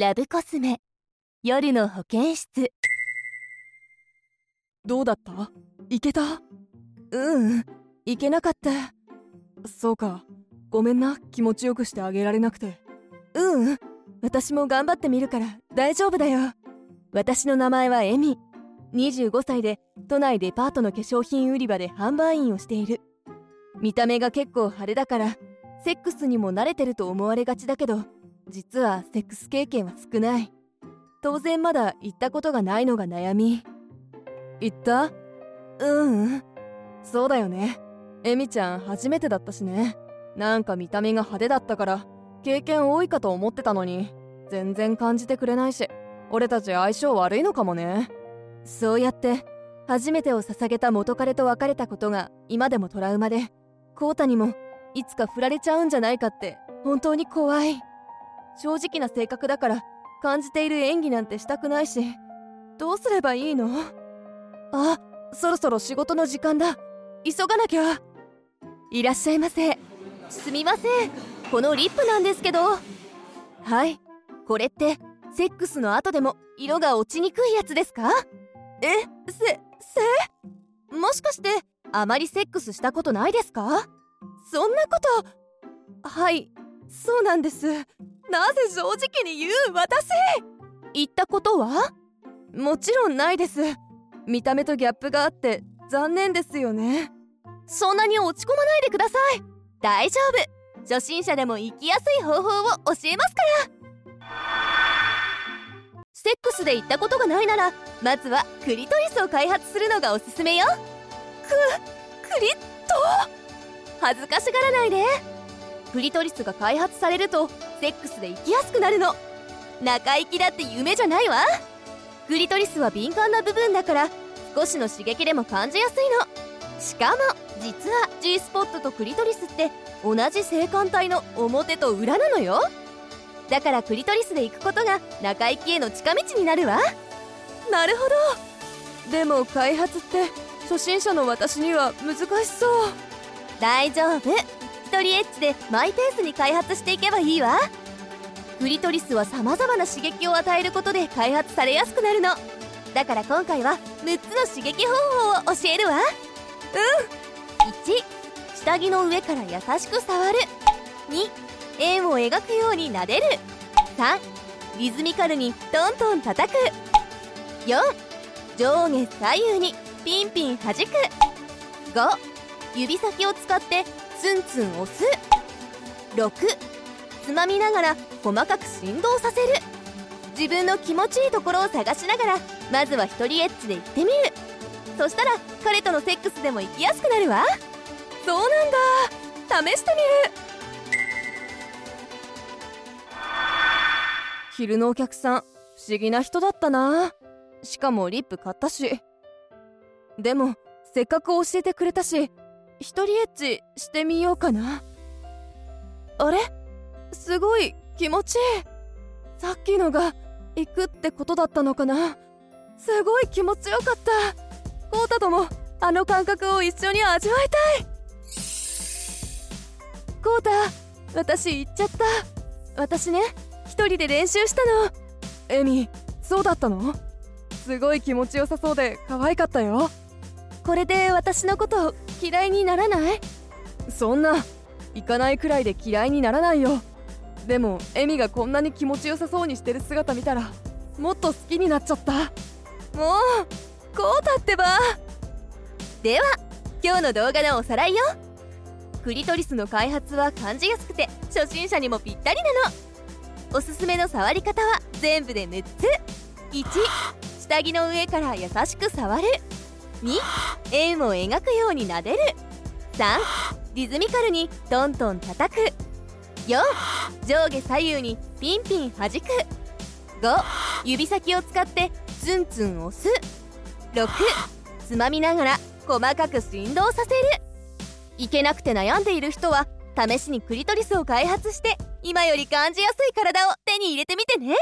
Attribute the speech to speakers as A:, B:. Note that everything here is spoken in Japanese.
A: ラブコスメ。夜の保健室。
B: どうだった？いけた？
A: うん。いけなかった。
B: そうか。ごめんな。気持ちよくしてあげられなくて。
A: うん。私も頑張ってみるから大丈夫だよ。私の名前はエミ。25歳で都内デパートの化粧品売り場で販売員をしている。見た目が結構派手だからセックスにも慣れてると思われがちだけど実はセックス経験は少ない。当然まだ行ったことがないのが悩み。
B: 行った？
A: うん
B: そうだよね。エミちゃん初めてだったしね。なんか見た目が派手だったから経験多いかと思ってたのに全然感じてくれないし俺たち相性悪いのかもね。
A: そうやって初めてを捧げた元彼と別れたことが今でもトラウマでコウタにもいつか振られちゃうんじゃないかって本当に怖い。正直な性格だから感じている演技なんてしたくないしどうすればいいの？あそろそろ仕事の時間だ。急がなきゃ。いらっしゃいませ。すみません。このリップなんですけど。はい。これってセックスの後でも色が落ちにくいやつですか？えせせ？もしかしてあまりセックスしたことないですか？そんなこと。はいそうなんです。なぜ正直に言う私？言ったことは？もちろんないです。見た目とギャップがあって残念ですよね。そんなに落ち込まないでください。大丈夫。初心者でも生きやすい方法を教えますから。セックスで行ったことがないならまずはクリトリスを開発するのがおすすめよ。ククリット？恥ずかしがらないで。クリトリスが開発されるとセックスで生きやすくなるの。中行きだって夢じゃないわ。クリトリスは敏感な部分だから少しの刺激でも感じやすいの。しかも実は G スポットとクリトリスって同じ性感帯の表と裏なのよ。だからクリトリスで行くことが中行きへの近道になるわ。なるほど。でも開発って初心者の私には難しそう。大丈夫。一人エッチでマイペースに開発していけばいいわ。クリトリスはさまざまな刺激を与えることで開発されやすくなるの。だから今回は6つの刺激方法を教えるわ。うん。1下着の上から優しく触る。2円を描くように撫でる。3リズミカルにトントン叩く。4上下左右にピンピン弾く。5指先を使ってツンツン押す。6つまみながら細かく振動させる。自分の気持ちいいところを探しながらまずは一人エッチで行ってみる。そしたら彼とのセックスでも行きやすくなるわ。そうなんだ。試してみる。
B: 昼のお客さん不思議な人だったな。しかもリップ買ったし。でもせっかく教えてくれたし一人エッチしてみようかな。あれ？すごい気持ちいい。さっきのが行くってことだったのかな？すごい気持ちよかった。コウタともあの感覚を一緒に味わいたい。コウタ私行っちゃった。私ね一人で練習したの。エミそうだったの？すごい気持ちよさそうで可愛かったよ。
A: これで私のこと嫌いにならない？
B: そんな行かないくらいで嫌いにならないよ。でもエミがこんなに気持ちよさそうにしてる姿見たらもっと好きになっちゃった。もうこうたってば。
A: では今日の動画のおさらいよ。クリトリスの開発は感じやすくて初心者にもぴったりなの。おすすめの触り方は全部で6つ。1下着の上から優しく触る。2円を描くように撫でる。3リズミカルにトントン叩く。4上下左右にピンピン弾く。5指先を使ってツンツン押す。6つまみながら細かく振動させる。いけなくて悩んでいる人は試しにクリトリスを開発して今より感じやすい体を手に入れてみてね。